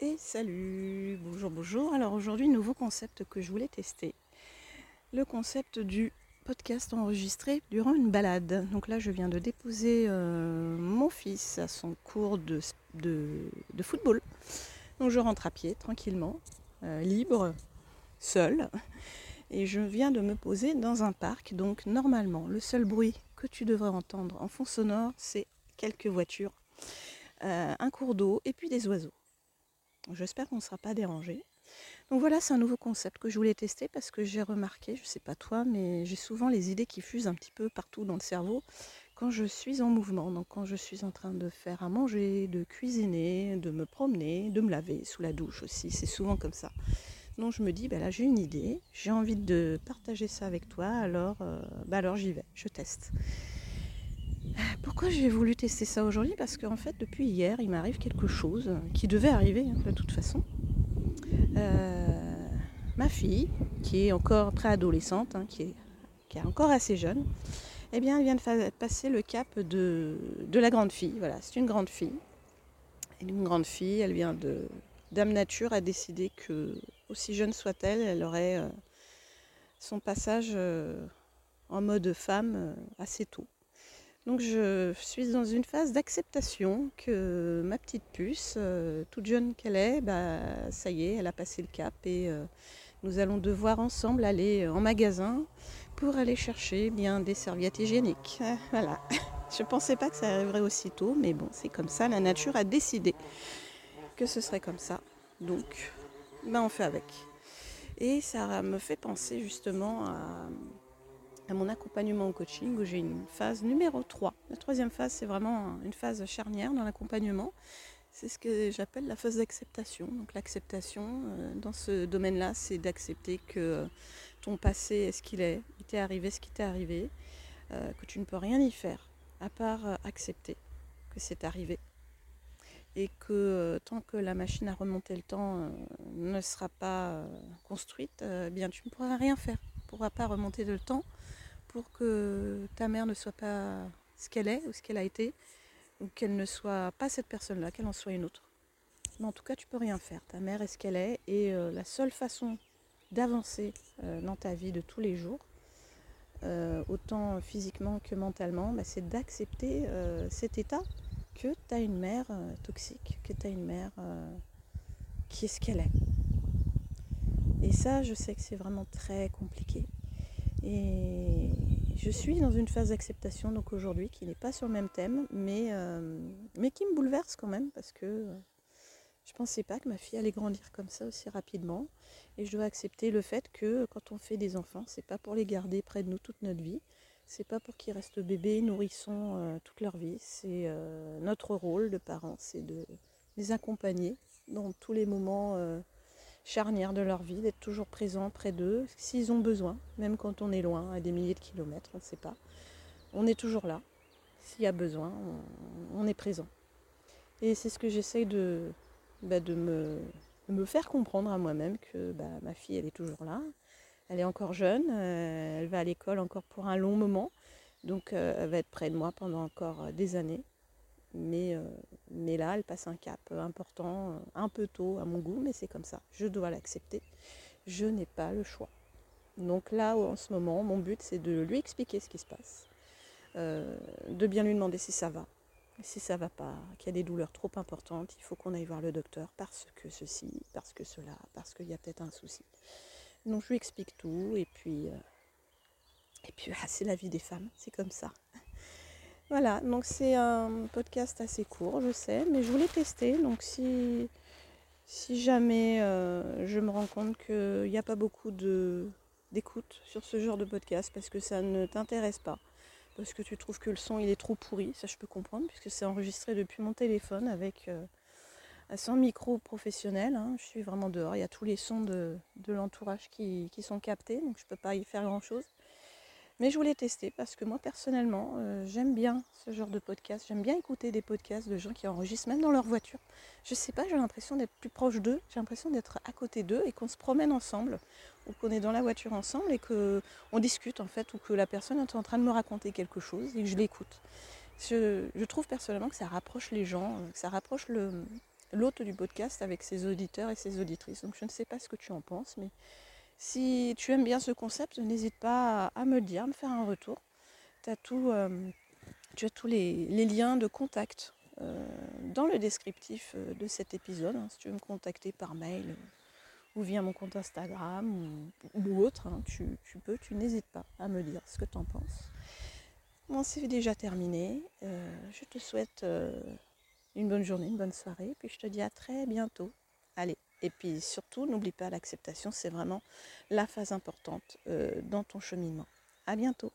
Et salut, bonjour, bonjour. Alors aujourd'hui, nouveau concept que je voulais tester. Le concept du podcast enregistré durant une balade. Donc là, je viens de déposer euh, mon fils à son cours de, football. Donc je rentre à pied, tranquillement, euh, libre, seul. Et je viens de me poser dans un parc. Donc normalement, le seul bruit que tu devrais entendre en fond sonore, c'est quelques voitures, euh, un cours d'eau et puis des oiseaux. J'espère qu'on ne sera pas dérangé. Donc voilà, c'est un nouveau concept que je voulais tester parce que j'ai remarqué, je ne sais pas toi, mais j'ai souvent les idées qui fusent un petit peu partout dans le cerveau quand je suis en mouvement. Donc quand je suis en train de faire à manger, de cuisiner, de me promener, de me laver sous la douche aussi, c'est souvent comme ça. Donc je me dis, bah là j'ai une idée, j'ai envie de partager ça avec toi, alors, euh, bah alors j'y vais, je teste. Pourquoi j'ai voulu tester ça aujourd'hui? Parce qu'en fait, depuis hier, il m'arrive quelque chose qui devait arriver hein, de toute façon. Euh, ma fille, qui est encore préadolescente, hein, qui, est, encore assez jeune, eh bien, elle vient de passer le cap de, la grande fille. Voilà, c'est une grande fille. une grande fille, elle vient de. Dame Nature a décidé que, aussi jeune soit-elle, elle aurait euh, son passage euh, en mode femme assez tôt. Donc je suis dans une phase d'acceptation que ma petite puce, euh, toute jeune qu'elle est, bah, ça y est, elle a passé le cap et euh, nous allons devoir ensemble aller en magasin pour aller chercher bien des serviettes hygiéniques. Voilà. Je ne pensais pas que ça arriverait aussitôt, mais bon, c'est comme ça, la nature a décidé que ce serait comme ça. Donc, ben, on fait avec. Et ça me fait penser justement à à mon accompagnement au coaching où j'ai une phase numéro 3. La troisième phase, c'est vraiment une phase charnière dans l'accompagnement. C'est ce que j'appelle la phase d'acceptation. Donc l'acceptation euh, dans ce domaine-là, c'est d'accepter que ton passé est ce qu'il est, il t'est arrivé ce qui t'est arrivé, euh, que tu ne peux rien y faire à part euh, accepter que c'est arrivé. Et que tant que la machine à remonter le temps ne sera pas construite, bien tu ne pourras rien faire. Tu ne pourras pas remonter le temps pour que ta mère ne soit pas ce qu'elle est ou ce qu'elle a été, ou qu'elle ne soit pas cette personne-là, qu'elle en soit une autre. Mais en tout cas, tu peux rien faire. Ta mère est ce qu'elle est, et euh, la seule façon d'avancer euh, dans ta vie de tous les jours, euh, autant physiquement que mentalement, bah, c'est d'accepter cet état que tu as une mère toxique, que tu as une mère qui est ce qu'elle est. Et ça, je sais que c'est vraiment très compliqué. Et je suis dans une phase d'acceptation donc aujourd'hui qui n'est pas sur le même thème, mais, euh, mais qui me bouleverse quand même parce que je ne pensais pas que ma fille allait grandir comme ça aussi rapidement. Et je dois accepter le fait que quand on fait des enfants, c'est pas pour les garder près de nous toute notre vie. C'est pas pour qu'ils restent bébés, nourrissons euh, toute leur vie. C'est euh, notre rôle de parents, c'est de les accompagner dans tous les moments charnière de leur vie, d'être toujours présent près d'eux, s'ils ont besoin, même quand on est loin, à des milliers de kilomètres, on ne sait pas. On est toujours là. S'il y a besoin, on, est présent. Et c'est ce que j'essaye de, bah, me, faire comprendre à moi-même que bah, ma fille, elle est toujours là. Elle est encore jeune, euh, elle va à l'école encore pour un long moment, donc euh, elle va être près de moi pendant encore euh, des années. Mais, mais là, elle passe un cap important, euh, un peu tôt à mon goût, mais c'est comme ça. Je dois l'accepter. Je n'ai pas le choix. Donc là, en ce moment, mon but, c'est de lui expliquer ce qui se passe, euh, de bien lui demander si ça va. Si ça va pas, qu'il y a des douleurs trop importantes, il faut qu'on aille voir le docteur parce que ceci, parce que cela, parce qu'il y a peut-être un souci. Donc je lui explique tout et puis, et puis ah, c'est la vie des femmes, c'est comme ça. Voilà, donc c'est un podcast assez court, je sais, mais je voulais tester. Donc si, si jamais euh, je me rends compte qu'il n'y a pas beaucoup d'écoute sur ce genre de podcast parce que ça ne t'intéresse pas, parce que tu trouves que le son il est trop pourri, ça je peux comprendre, puisque c'est enregistré depuis mon téléphone avec euh, un micro professionnel. Hein. je suis vraiment dehors, il y a tous les sons de, l'entourage qui, qui, sont captés, donc je ne peux pas y faire grand chose. Mais je voulais tester parce que moi personnellement, euh, j'aime bien ce genre de podcast. J'aime bien écouter des podcasts de gens qui enregistrent même dans leur voiture. Je sais pas, j'ai l'impression d'être plus proche d'eux, j'ai l'impression d'être à côté d'eux et qu'on se promène ensemble, ou qu'on est dans la voiture ensemble et qu'on discute en fait, ou que la personne est en train de me raconter quelque chose et que je l'écoute. Je, trouve personnellement que ça rapproche les gens, que ça rapproche l'hôte du podcast avec ses auditeurs et ses auditrices. Donc je ne sais pas ce que tu en penses, mais si tu aimes bien ce concept, n'hésite pas à me le dire, à me faire un retour. As tout, euh, tu as tous les, liens de contact euh, dans le descriptif euh, de cet épisode. Hein. si tu veux me contacter par mail ou via mon compte Instagram ou, autre, hein, tu, peux, tu n'hésites pas à me dire ce que tu en penses. Bon, c'est déjà terminé. je te souhaite une bonne journée, une bonne soirée. Puis je te dis à très bientôt. Allez, et puis surtout, n'oublie pas l'acceptation, c'est vraiment la phase importante euh, dans ton cheminement. À bientôt.